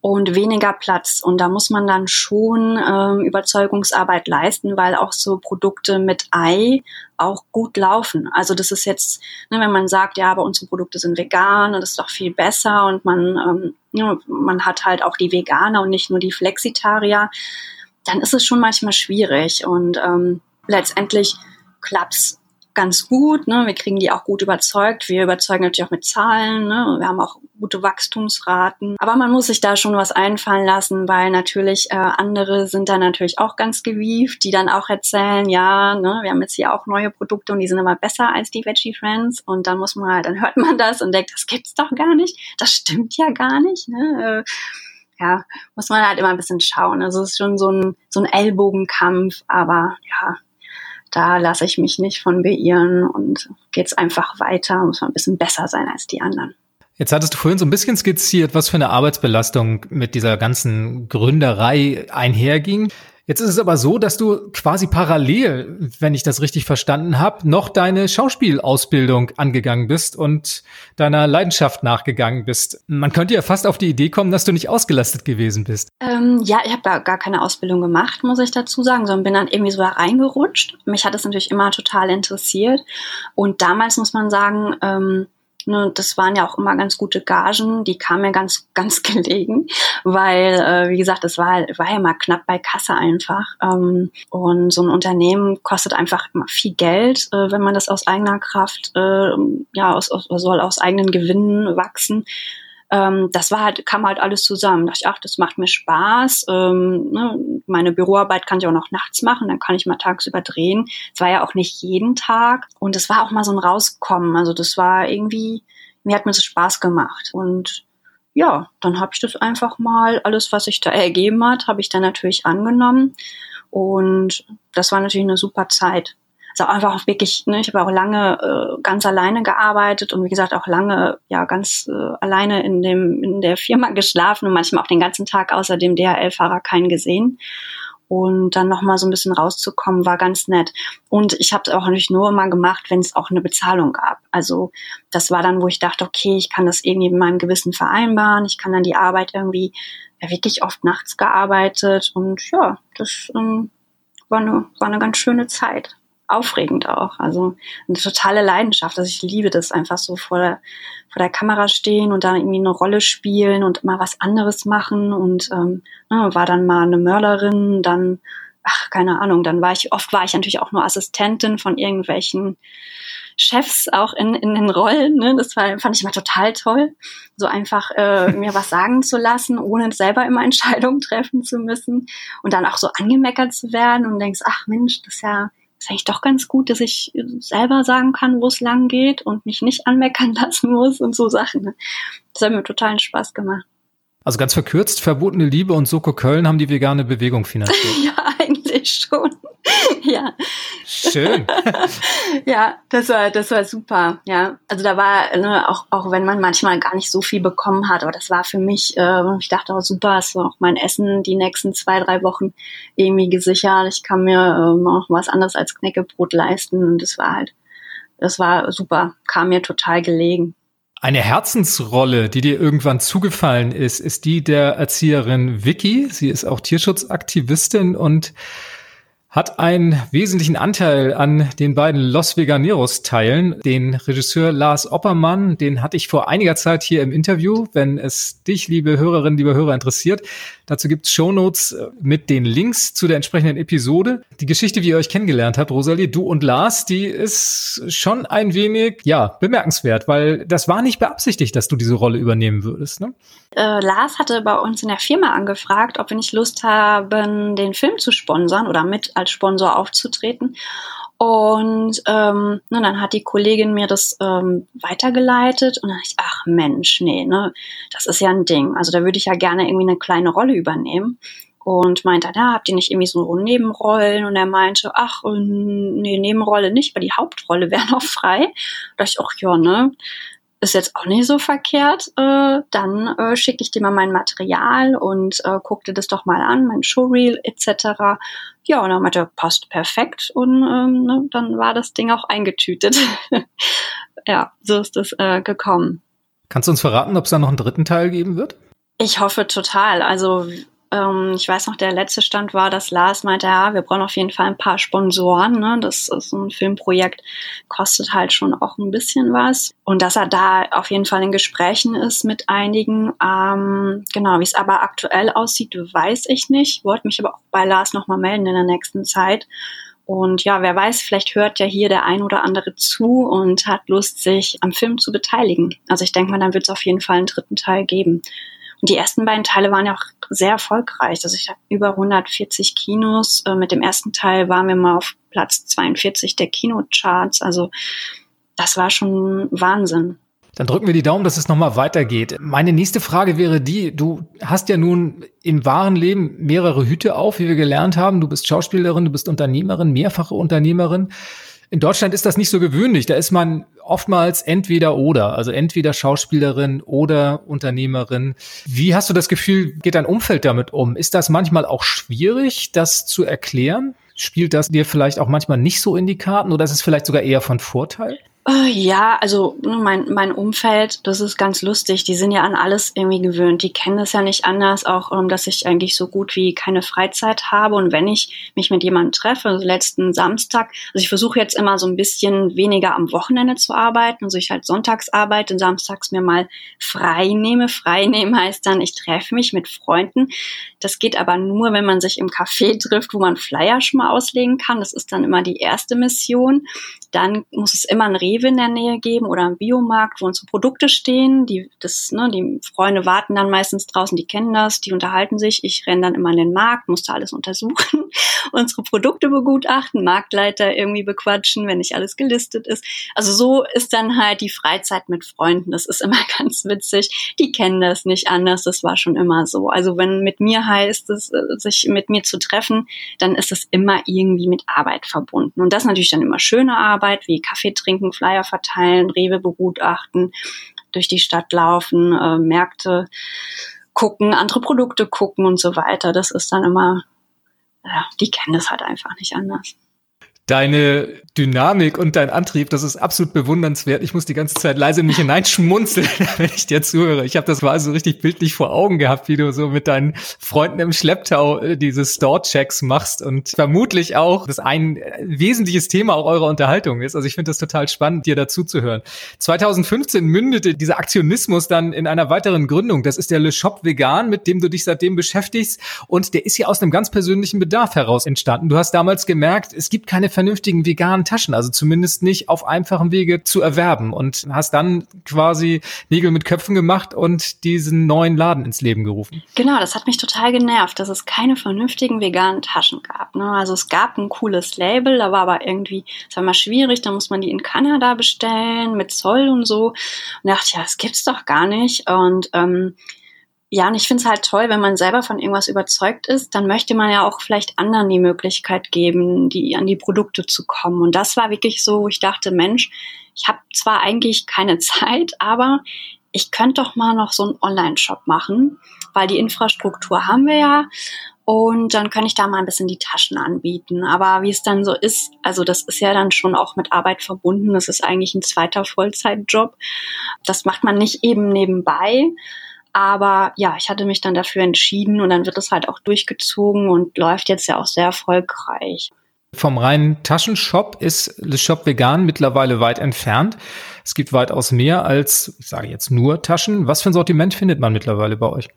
und weniger Platz. Und da muss man dann schon ähm, Überzeugungsarbeit leisten, weil auch so Produkte mit Ei auch gut laufen. Also das ist jetzt, ne, wenn man sagt, ja, aber unsere Produkte sind vegan und das ist doch viel besser und man, ähm, ja, man hat halt auch die Veganer und nicht nur die Flexitarier, dann ist es schon manchmal schwierig. Und ähm, letztendlich klappt's ganz gut. Ne? Wir kriegen die auch gut überzeugt. Wir überzeugen natürlich auch mit Zahlen. Ne? Wir haben auch gute Wachstumsraten. Aber man muss sich da schon was einfallen lassen, weil natürlich äh, andere sind da natürlich auch ganz gewieft, die dann auch erzählen, ja, ne, wir haben jetzt hier auch neue Produkte und die sind immer besser als die Veggie Friends. Und dann muss man halt, dann hört man das und denkt, das gibt's doch gar nicht. Das stimmt ja gar nicht. Ne? Äh, ja, muss man halt immer ein bisschen schauen. Also es ist schon so ein, so ein Ellbogenkampf, aber ja, da lasse ich mich nicht von beirren und geht's einfach weiter, muss man ein bisschen besser sein als die anderen. Jetzt hattest du vorhin so ein bisschen skizziert, was für eine Arbeitsbelastung mit dieser ganzen Gründerei einherging. Jetzt ist es aber so, dass du quasi parallel, wenn ich das richtig verstanden habe, noch deine Schauspielausbildung angegangen bist und deiner Leidenschaft nachgegangen bist. Man könnte ja fast auf die Idee kommen, dass du nicht ausgelastet gewesen bist. Ähm, ja, ich habe da gar keine Ausbildung gemacht, muss ich dazu sagen, sondern bin dann irgendwie so reingerutscht. Mich hat es natürlich immer total interessiert. Und damals muss man sagen, ähm, Ne, das waren ja auch immer ganz gute Gagen, die kamen mir ganz, ganz gelegen, weil, äh, wie gesagt, es war, war ja mal knapp bei Kasse einfach. Ähm, und so ein Unternehmen kostet einfach immer viel Geld, äh, wenn man das aus eigener Kraft, äh, ja, aus, aus, soll aus eigenen Gewinnen wachsen ähm, das war halt, kam halt alles zusammen. Da dachte ich, ach, das macht mir Spaß. Ähm, ne, meine Büroarbeit kann ich auch noch nachts machen, dann kann ich mal tagsüber drehen. Es war ja auch nicht jeden Tag. Und es war auch mal so ein Rauskommen. Also das war irgendwie, mir hat mir das Spaß gemacht. Und ja, dann habe ich das einfach mal, alles, was sich da ergeben hat, habe ich dann natürlich angenommen. Und das war natürlich eine super Zeit auch einfach auch wirklich, ne, ich habe auch lange äh, ganz alleine gearbeitet und wie gesagt auch lange ja ganz äh, alleine in dem in der Firma geschlafen und manchmal auch den ganzen Tag außer dem DHL-Fahrer keinen gesehen. Und dann nochmal so ein bisschen rauszukommen, war ganz nett. Und ich habe es auch natürlich nur immer gemacht, wenn es auch eine Bezahlung gab. Also das war dann, wo ich dachte, okay, ich kann das irgendwie mit meinem Gewissen vereinbaren. Ich kann dann die Arbeit irgendwie ja, wirklich oft nachts gearbeitet. Und ja, das ähm, war, eine, war eine ganz schöne Zeit aufregend auch. Also eine totale Leidenschaft. Also ich liebe das einfach so vor der, vor der Kamera stehen und dann irgendwie eine Rolle spielen und mal was anderes machen und ähm, ne, war dann mal eine Mörderin, dann ach keine Ahnung, dann war ich oft war ich natürlich auch nur Assistentin von irgendwelchen Chefs auch in, in den Rollen. Ne? Das war, fand ich immer total toll, so einfach äh, mir was sagen zu lassen, ohne selber immer Entscheidungen treffen zu müssen und dann auch so angemeckert zu werden und denkst, ach Mensch, das ist ja ist eigentlich doch ganz gut, dass ich selber sagen kann, wo es lang geht und mich nicht anmeckern lassen muss und so Sachen. Ne? Das hat mir totalen Spaß gemacht. Also ganz verkürzt, verbotene Liebe und Soko Köln haben die vegane Bewegung finanziert. ja, eigentlich schon. ja. Schön. ja, das war, das war super. Ja, also da war, ne, auch, auch wenn man manchmal gar nicht so viel bekommen hat, aber das war für mich, äh, ich dachte auch super, es war auch mein Essen die nächsten zwei, drei Wochen irgendwie gesichert. Ich kann mir ähm, auch was anderes als Knäckebrot leisten und das war halt, das war super, kam mir total gelegen. Eine Herzensrolle, die dir irgendwann zugefallen ist, ist die der Erzieherin Vicky. Sie ist auch Tierschutzaktivistin und hat einen wesentlichen Anteil an den beiden Los Veganeros Teilen. Den Regisseur Lars Oppermann, den hatte ich vor einiger Zeit hier im Interview. Wenn es dich, liebe Hörerinnen, liebe Hörer, interessiert, dazu gibt's Shownotes äh, mit den Links zu der entsprechenden Episode. Die Geschichte, wie ihr euch kennengelernt habt, Rosalie, du und Lars, die ist schon ein wenig, ja, bemerkenswert, weil das war nicht beabsichtigt, dass du diese Rolle übernehmen würdest. Ne? Äh, Lars hatte bei uns in der Firma angefragt, ob wir nicht Lust haben, den Film zu sponsern oder mit als Sponsor aufzutreten. Und ähm, na, dann hat die Kollegin mir das ähm, weitergeleitet und dann dachte ich, ach Mensch, nee, ne, das ist ja ein Ding. Also da würde ich ja gerne irgendwie eine kleine Rolle übernehmen. Und meinte, ja, habt ihr nicht irgendwie so Nebenrollen? Und er meinte, ach, nee, Nebenrolle nicht, weil die Hauptrolle wäre noch frei. Da dachte ich, ach ja, ne, ist jetzt auch nicht so verkehrt, äh, dann äh, schicke ich dir mal mein Material und äh, guck dir das doch mal an, mein Showreel etc. Ja, und dann meinte er, passt perfekt und ähm, ne, dann war das Ding auch eingetütet. ja, so ist das äh, gekommen. Kannst du uns verraten, ob es da noch einen dritten Teil geben wird? Ich hoffe total. Also ähm, ich weiß noch, der letzte Stand war, dass Lars meinte, ja, wir brauchen auf jeden Fall ein paar Sponsoren. Ne? Das ist ein Filmprojekt, kostet halt schon auch ein bisschen was. Und dass er da auf jeden Fall in Gesprächen ist mit einigen. Ähm, genau, wie es aber aktuell aussieht, weiß ich nicht. Wollte mich aber auch bei Lars nochmal melden in der nächsten Zeit. Und ja, wer weiß, vielleicht hört ja hier der ein oder andere zu und hat Lust, sich am Film zu beteiligen. Also ich denke mal, dann wird es auf jeden Fall einen dritten Teil geben. Und die ersten beiden Teile waren ja auch sehr erfolgreich. Also ich habe über 140 Kinos. Äh, mit dem ersten Teil waren wir mal auf Platz 42 der Kinocharts. Also das war schon Wahnsinn. Dann drücken wir die Daumen, dass es nochmal weitergeht. Meine nächste Frage wäre die, du hast ja nun im wahren Leben mehrere Hüte auf, wie wir gelernt haben. Du bist Schauspielerin, du bist Unternehmerin, mehrfache Unternehmerin. In Deutschland ist das nicht so gewöhnlich. Da ist man oftmals entweder oder, also entweder Schauspielerin oder Unternehmerin. Wie hast du das Gefühl, geht dein Umfeld damit um? Ist das manchmal auch schwierig, das zu erklären? Spielt das dir vielleicht auch manchmal nicht so in die Karten oder ist es vielleicht sogar eher von Vorteil? Ja, also ne, mein, mein Umfeld, das ist ganz lustig. Die sind ja an alles irgendwie gewöhnt. Die kennen das ja nicht anders, auch um, dass ich eigentlich so gut wie keine Freizeit habe. Und wenn ich mich mit jemandem treffe, also letzten Samstag, also ich versuche jetzt immer so ein bisschen weniger am Wochenende zu arbeiten. Also ich halt sonntags arbeite, samstags mir mal frei nehme. Frei nehmen heißt dann, ich treffe mich mit Freunden. Das geht aber nur, wenn man sich im Café trifft, wo man Flyer schon mal auslegen kann. Das ist dann immer die erste Mission. Dann muss es immer ein Rewe in der Nähe geben oder ein Biomarkt, wo unsere Produkte stehen. Die, das, ne, die Freunde warten dann meistens draußen, die kennen das, die unterhalten sich. Ich renne dann immer in den Markt, musste alles untersuchen, unsere Produkte begutachten, Marktleiter irgendwie bequatschen, wenn nicht alles gelistet ist. Also so ist dann halt die Freizeit mit Freunden. Das ist immer ganz witzig. Die kennen das nicht anders. Das war schon immer so. Also wenn mit mir heißt es, äh, sich mit mir zu treffen, dann ist es immer irgendwie mit Arbeit verbunden. Und das natürlich dann immer schöne Arbeit, wie Kaffee trinken, Flyer verteilen, Rewe begutachten, durch die Stadt laufen, äh, Märkte gucken, andere Produkte gucken und so weiter. Das ist dann immer, ja, die kennen das halt einfach nicht anders. Deine Dynamik und dein Antrieb, das ist absolut bewundernswert. Ich muss die ganze Zeit leise in mich hineinschmunzeln, wenn ich dir zuhöre. Ich habe das mal so richtig bildlich vor Augen gehabt, wie du so mit deinen Freunden im Schlepptau äh, diese Store-Checks machst und vermutlich auch, dass ein äh, wesentliches Thema auch eurer Unterhaltung ist. Also ich finde das total spannend, dir dazu zu hören. 2015 mündete dieser Aktionismus dann in einer weiteren Gründung. Das ist der Le Shop Vegan, mit dem du dich seitdem beschäftigst. Und der ist ja aus einem ganz persönlichen Bedarf heraus entstanden. Du hast damals gemerkt, es gibt keine vernünftigen veganen Taschen, also zumindest nicht auf einfachem Wege zu erwerben und hast dann quasi Nägel mit Köpfen gemacht und diesen neuen Laden ins Leben gerufen. Genau, das hat mich total genervt, dass es keine vernünftigen veganen Taschen gab. Ne? Also es gab ein cooles Label, da war aber irgendwie, es war mal schwierig, da muss man die in Kanada bestellen mit Zoll und so. Und dachte, ja, das gibt's doch gar nicht. Und ähm, ja, und ich finde es halt toll, wenn man selber von irgendwas überzeugt ist, dann möchte man ja auch vielleicht anderen die Möglichkeit geben, die an die Produkte zu kommen. Und das war wirklich so, wo ich dachte, Mensch, ich habe zwar eigentlich keine Zeit, aber ich könnte doch mal noch so einen Online-Shop machen, weil die Infrastruktur haben wir ja. Und dann kann ich da mal ein bisschen die Taschen anbieten. Aber wie es dann so ist, also das ist ja dann schon auch mit Arbeit verbunden. Das ist eigentlich ein zweiter Vollzeitjob. Das macht man nicht eben nebenbei. Aber ja, ich hatte mich dann dafür entschieden und dann wird es halt auch durchgezogen und läuft jetzt ja auch sehr erfolgreich. Vom reinen Taschenshop ist Le Shop Vegan mittlerweile weit entfernt. Es gibt weitaus mehr als, ich sage jetzt nur Taschen. Was für ein Sortiment findet man mittlerweile bei euch?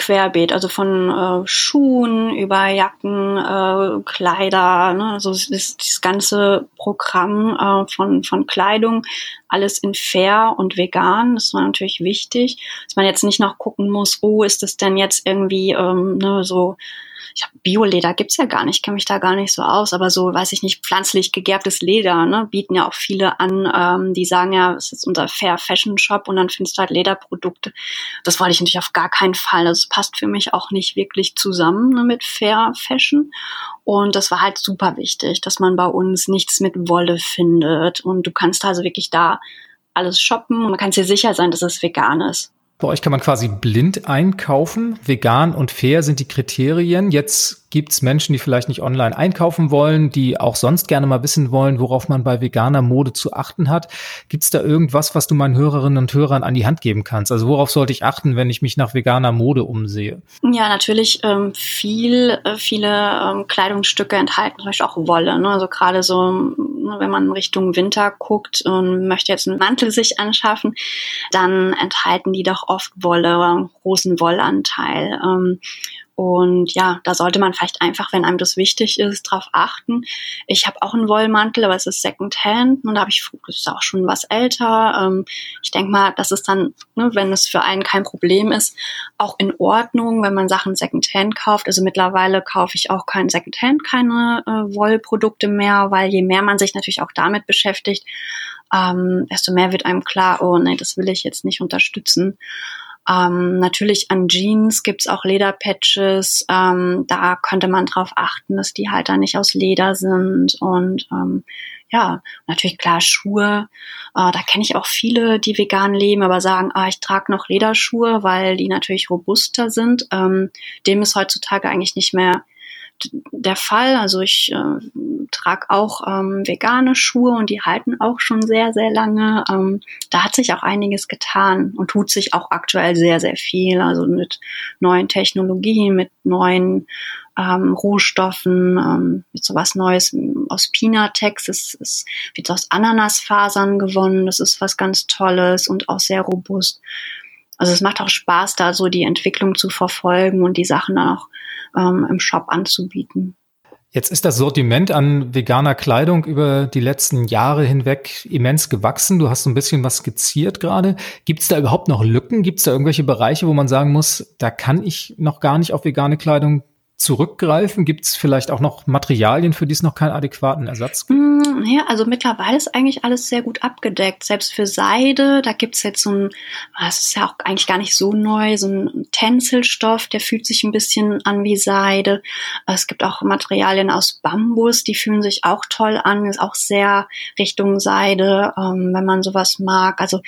Querbeet, also von äh, Schuhen über Jacken, äh, Kleider, ne, also das, das ganze Programm äh, von, von Kleidung, alles in fair und vegan, das war natürlich wichtig, dass man jetzt nicht noch gucken muss, oh, ist das denn jetzt irgendwie ähm, ne, so ich habe Bioleder gibt's ja gar nicht, kenne mich da gar nicht so aus, aber so, weiß ich nicht, pflanzlich gegerbtes Leder, ne, bieten ja auch viele an, ähm, die sagen ja, es ist unser Fair Fashion Shop und dann findest du halt Lederprodukte. Das wollte ich natürlich auf gar keinen Fall. Also es passt für mich auch nicht wirklich zusammen ne, mit Fair Fashion. Und das war halt super wichtig, dass man bei uns nichts mit Wolle findet. Und du kannst also wirklich da alles shoppen und man kann dir sicher sein, dass es vegan ist. Bei euch kann man quasi blind einkaufen. Vegan und fair sind die Kriterien. Jetzt gibt es Menschen, die vielleicht nicht online einkaufen wollen, die auch sonst gerne mal wissen wollen, worauf man bei veganer Mode zu achten hat. Gibt es da irgendwas, was du meinen Hörerinnen und Hörern an die Hand geben kannst? Also worauf sollte ich achten, wenn ich mich nach veganer Mode umsehe? Ja, natürlich ähm, viel, äh, viele ähm, Kleidungsstücke enthalten zum Beispiel auch Wolle. Ne? Also gerade so, ne, wenn man Richtung Winter guckt und möchte jetzt einen Mantel sich anschaffen, dann enthalten die doch oft Wolle, großen Wollanteil. Ähm, und ja, da sollte man vielleicht einfach, wenn einem das wichtig ist, drauf achten. Ich habe auch einen Wollmantel, aber es ist Secondhand und da habe ich, das ist auch schon was älter. Ähm, ich denke mal, das ist dann, ne, wenn es für einen kein Problem ist, auch in Ordnung, wenn man Sachen Secondhand kauft. Also mittlerweile kaufe ich auch kein Secondhand, keine äh, Wollprodukte mehr, weil je mehr man sich natürlich auch damit beschäftigt, ähm, desto mehr wird einem klar, oh nee, das will ich jetzt nicht unterstützen. Ähm, natürlich an Jeans gibt's auch Lederpatches. Ähm, da könnte man drauf achten, dass die halt dann nicht aus Leder sind. Und ähm, ja, natürlich klar Schuhe. Äh, da kenne ich auch viele, die vegan leben, aber sagen, ah, ich trage noch Lederschuhe, weil die natürlich robuster sind. Ähm, dem ist heutzutage eigentlich nicht mehr der Fall. Also ich äh, trage auch ähm, vegane Schuhe und die halten auch schon sehr, sehr lange. Ähm, da hat sich auch einiges getan und tut sich auch aktuell sehr, sehr viel. Also mit neuen Technologien, mit neuen ähm, Rohstoffen, ähm, mit sowas Neues aus Pinatex. Es, es wird aus Ananasfasern gewonnen. Das ist was ganz Tolles und auch sehr robust. Also es macht auch Spaß, da so die Entwicklung zu verfolgen und die Sachen auch ähm, im Shop anzubieten. Jetzt ist das Sortiment an veganer Kleidung über die letzten Jahre hinweg immens gewachsen. Du hast so ein bisschen was skizziert gerade. Gibt es da überhaupt noch Lücken? Gibt es da irgendwelche Bereiche, wo man sagen muss, da kann ich noch gar nicht auf vegane Kleidung zurückgreifen? Gibt es vielleicht auch noch Materialien, für die es noch keinen adäquaten Ersatz gibt? Mm, ja, also mittlerweile ist eigentlich alles sehr gut abgedeckt. Selbst für Seide, da gibt es jetzt so ein, das ist ja auch eigentlich gar nicht so neu, so ein Tänzelstoff, der fühlt sich ein bisschen an wie Seide. Es gibt auch Materialien aus Bambus, die fühlen sich auch toll an, ist auch sehr Richtung Seide, ähm, wenn man sowas mag. Also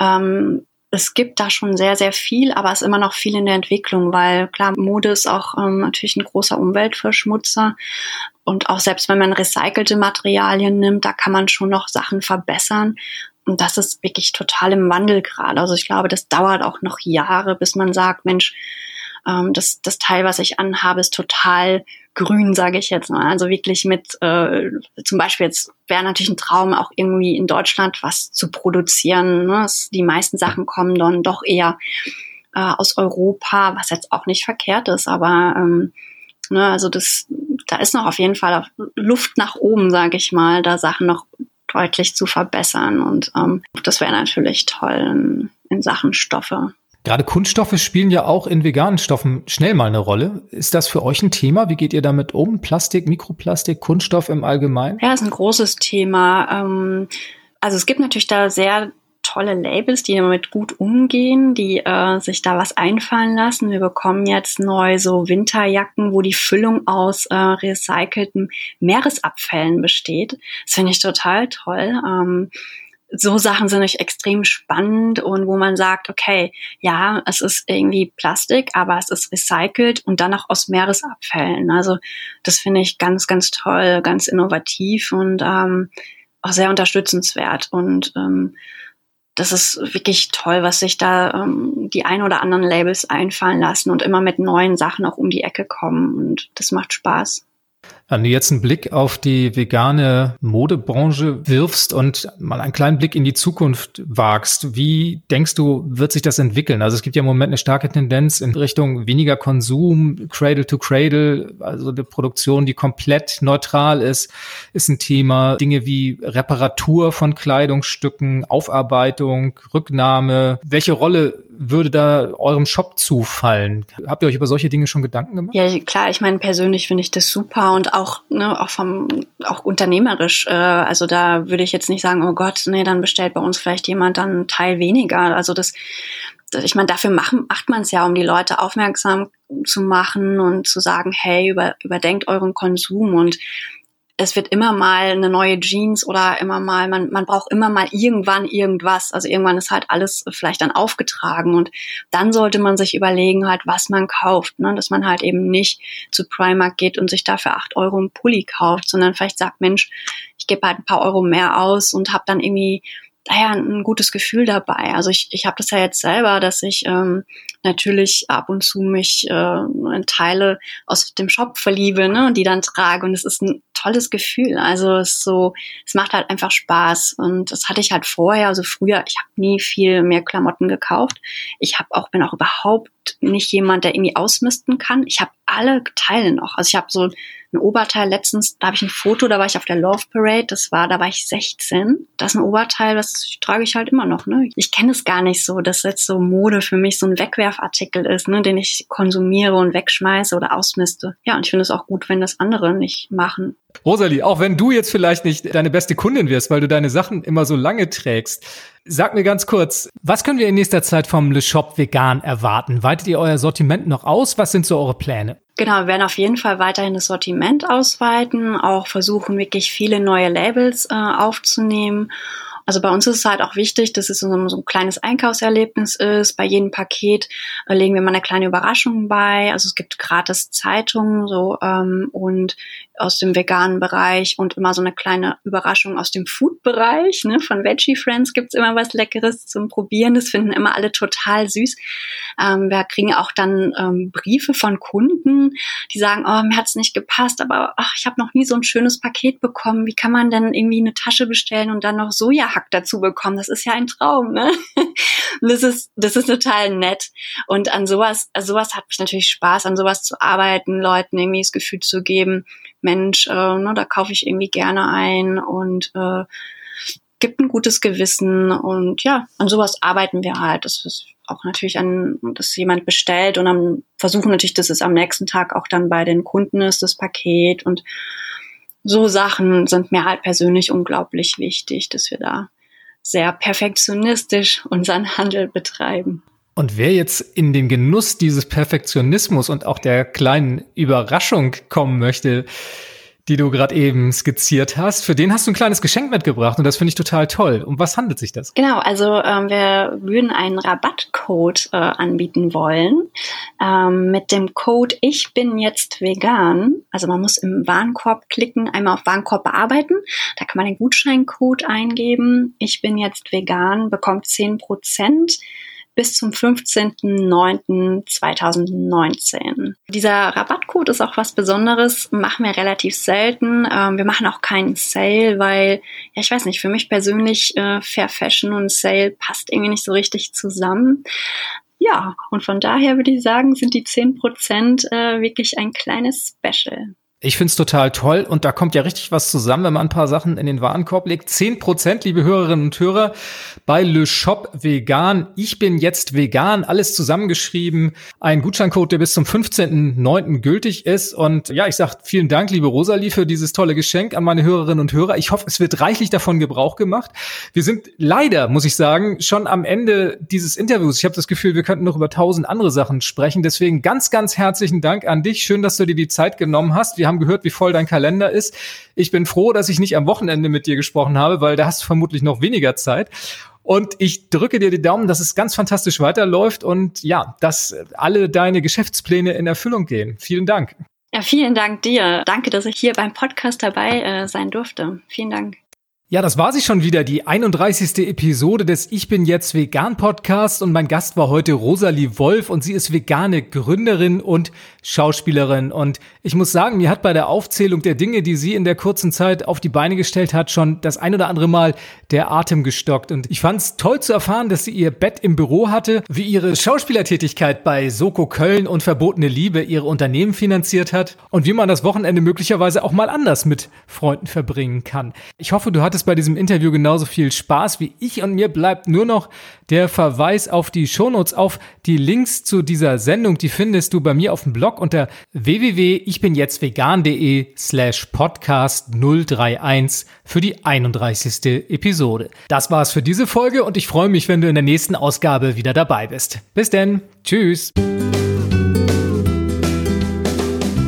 ähm, es gibt da schon sehr, sehr viel, aber es ist immer noch viel in der Entwicklung, weil klar, Mode ist auch ähm, natürlich ein großer Umweltverschmutzer. Und auch selbst wenn man recycelte Materialien nimmt, da kann man schon noch Sachen verbessern. Und das ist wirklich total im Wandel gerade. Also ich glaube, das dauert auch noch Jahre, bis man sagt, Mensch, ähm, das, das Teil, was ich anhabe, ist total grün, sage ich jetzt mal. Also wirklich mit, äh, zum Beispiel jetzt wäre natürlich ein Traum, auch irgendwie in Deutschland was zu produzieren. Ne? Die meisten Sachen kommen dann doch eher äh, aus Europa, was jetzt auch nicht verkehrt ist, aber ähm, ne, also das da ist noch auf jeden Fall Luft nach oben, sage ich mal, da Sachen noch deutlich zu verbessern. Und ähm, das wäre natürlich toll in, in Sachen Stoffe. Gerade Kunststoffe spielen ja auch in veganen Stoffen schnell mal eine Rolle. Ist das für euch ein Thema? Wie geht ihr damit um? Plastik, Mikroplastik, Kunststoff im Allgemeinen? Ja, ist ein großes Thema. Ähm, also es gibt natürlich da sehr tolle Labels, die damit gut umgehen, die äh, sich da was einfallen lassen. Wir bekommen jetzt neu so Winterjacken, wo die Füllung aus äh, recycelten Meeresabfällen besteht. Das finde ich total toll. Ähm, so Sachen sind euch extrem spannend und wo man sagt, okay, ja, es ist irgendwie Plastik, aber es ist recycelt und dann auch aus Meeresabfällen. Also das finde ich ganz, ganz toll, ganz innovativ und ähm, auch sehr unterstützenswert. Und ähm, das ist wirklich toll, was sich da ähm, die ein oder anderen Labels einfallen lassen und immer mit neuen Sachen auch um die Ecke kommen. Und das macht Spaß. Wenn du jetzt einen Blick auf die vegane Modebranche wirfst und mal einen kleinen Blick in die Zukunft wagst, wie denkst du, wird sich das entwickeln? Also es gibt ja im Moment eine starke Tendenz in Richtung weniger Konsum, Cradle to Cradle, also eine Produktion, die komplett neutral ist, ist ein Thema. Dinge wie Reparatur von Kleidungsstücken, Aufarbeitung, Rücknahme. Welche Rolle würde da eurem Shop zufallen? Habt ihr euch über solche Dinge schon Gedanken gemacht? Ja, klar. Ich meine, persönlich finde ich das super und auch, ne, auch vom, auch unternehmerisch. Äh, also da würde ich jetzt nicht sagen, oh Gott, nee, dann bestellt bei uns vielleicht jemand dann einen Teil weniger. Also das, ich meine, dafür machen, macht man es ja, um die Leute aufmerksam zu machen und zu sagen, hey, über, überdenkt euren Konsum und es wird immer mal eine neue Jeans oder immer mal, man, man braucht immer mal irgendwann irgendwas. Also irgendwann ist halt alles vielleicht dann aufgetragen und dann sollte man sich überlegen halt, was man kauft, ne? dass man halt eben nicht zu Primark geht und sich dafür acht Euro einen Pulli kauft, sondern vielleicht sagt, Mensch, ich gebe halt ein paar Euro mehr aus und habe dann irgendwie daher ein gutes Gefühl dabei. Also ich, ich habe das ja jetzt selber, dass ich ähm, natürlich ab und zu mich äh, in Teile aus dem Shop verliebe ne, und die dann trage. Und es ist ein tolles Gefühl. Also es ist so, es macht halt einfach Spaß. Und das hatte ich halt vorher, also früher, ich habe nie viel mehr Klamotten gekauft. Ich habe auch, bin auch überhaupt nicht jemand, der irgendwie ausmisten kann. Ich habe alle Teile noch. Also ich habe so ein Oberteil letztens, da habe ich ein Foto, da war ich auf der Love Parade, das war, da war ich 16. Das ist ein Oberteil, das trage ich halt immer noch. Ne? Ich kenne es gar nicht so, dass jetzt so Mode für mich so ein Wegwerfartikel ist, ne, den ich konsumiere und wegschmeiße oder ausmiste. Ja, und ich finde es auch gut, wenn das andere nicht machen. Rosalie, auch wenn du jetzt vielleicht nicht deine beste Kundin wirst, weil du deine Sachen immer so lange trägst, sag mir ganz kurz, was können wir in nächster Zeit vom Le Shop Vegan erwarten? Weitet ihr euer Sortiment noch aus? Was sind so eure Pläne? Genau, wir werden auf jeden Fall weiterhin das Sortiment ausweiten, auch versuchen, wirklich viele neue Labels äh, aufzunehmen also bei uns ist es halt auch wichtig, dass es so, ein kleines Einkaufserlebnis ist. Bei jedem Paket äh, legen wir mal eine kleine Überraschung bei. Also es gibt gratis Zeitungen so ähm, und aus dem veganen Bereich und immer so eine kleine Überraschung aus dem Food-Bereich. Ne? Von Veggie Friends gibt's immer was Leckeres zum Probieren. Das finden immer alle total süß. Ähm, wir kriegen auch dann ähm, Briefe von Kunden, die sagen, oh, mir hat's nicht gepasst, aber ach, ich habe noch nie so ein schönes Paket bekommen. Wie kann man denn irgendwie eine Tasche bestellen und dann noch Sojahack dazu bekommen? Das ist ja ein Traum, ne? das ist, das ist total nett. Und an sowas, sowas hat mich natürlich Spaß, an sowas zu arbeiten, Leuten irgendwie das Gefühl zu geben, Mensch, äh, ne, da kaufe ich irgendwie gerne ein und äh, gibt ein gutes Gewissen und ja, an sowas arbeiten wir halt. Das ist auch natürlich an, dass jemand bestellt und dann versuchen natürlich, dass es am nächsten Tag auch dann bei den Kunden ist, das Paket und so Sachen sind mir halt persönlich unglaublich wichtig, dass wir da sehr perfektionistisch unseren Handel betreiben. Und wer jetzt in den Genuss dieses Perfektionismus und auch der kleinen Überraschung kommen möchte, die du gerade eben skizziert hast, für den hast du ein kleines Geschenk mitgebracht und das finde ich total toll. Um was handelt sich das? Genau, also ähm, wir würden einen Rabattcode äh, anbieten wollen ähm, mit dem Code Ich bin jetzt vegan. Also man muss im Warenkorb klicken, einmal auf Warenkorb bearbeiten. Da kann man den Gutscheincode eingeben. Ich bin jetzt vegan, bekommt zehn Prozent bis zum 15.09.2019. Dieser Rabattcode ist auch was Besonderes, machen wir relativ selten. Ähm, wir machen auch keinen Sale, weil, ja, ich weiß nicht, für mich persönlich äh, Fair Fashion und Sale passt irgendwie nicht so richtig zusammen. Ja, und von daher würde ich sagen, sind die 10% äh, wirklich ein kleines Special. Ich find's total toll und da kommt ja richtig was zusammen, wenn man ein paar Sachen in den Warenkorb legt. Zehn Prozent, liebe Hörerinnen und Hörer, bei Le Shop Vegan. Ich bin jetzt vegan, alles zusammengeschrieben. Ein Gutscheincode, der bis zum 15.09. gültig ist. Und ja, ich sag vielen Dank, liebe Rosalie, für dieses tolle Geschenk an meine Hörerinnen und Hörer. Ich hoffe, es wird reichlich davon Gebrauch gemacht. Wir sind leider, muss ich sagen, schon am Ende dieses Interviews. Ich habe das Gefühl, wir könnten noch über tausend andere Sachen sprechen. Deswegen ganz, ganz herzlichen Dank an dich. Schön, dass du dir die Zeit genommen hast. Wir haben gehört, wie voll dein Kalender ist. Ich bin froh, dass ich nicht am Wochenende mit dir gesprochen habe, weil da hast du vermutlich noch weniger Zeit. Und ich drücke dir die Daumen, dass es ganz fantastisch weiterläuft und ja, dass alle deine Geschäftspläne in Erfüllung gehen. Vielen Dank. Ja, vielen Dank dir. Danke, dass ich hier beim Podcast dabei äh, sein durfte. Vielen Dank. Ja, das war sie schon wieder, die 31. Episode des Ich bin jetzt vegan Podcast und mein Gast war heute Rosalie Wolf und sie ist vegane Gründerin und Schauspielerin und ich muss sagen, mir hat bei der Aufzählung der Dinge, die sie in der kurzen Zeit auf die Beine gestellt hat, schon das ein oder andere Mal der Atem gestockt und ich fand es toll zu erfahren, dass sie ihr Bett im Büro hatte, wie ihre Schauspielertätigkeit bei Soko Köln und Verbotene Liebe ihre Unternehmen finanziert hat und wie man das Wochenende möglicherweise auch mal anders mit Freunden verbringen kann. Ich hoffe, du hattest hattest bei diesem Interview genauso viel Spaß wie ich und mir bleibt nur noch der Verweis auf die Shownotes, auf die Links zu dieser Sendung. Die findest du bei mir auf dem Blog unter www.ichbinjetztvegan.de slash podcast 031 für die 31. Episode. Das war's für diese Folge und ich freue mich, wenn du in der nächsten Ausgabe wieder dabei bist. Bis denn. Tschüss.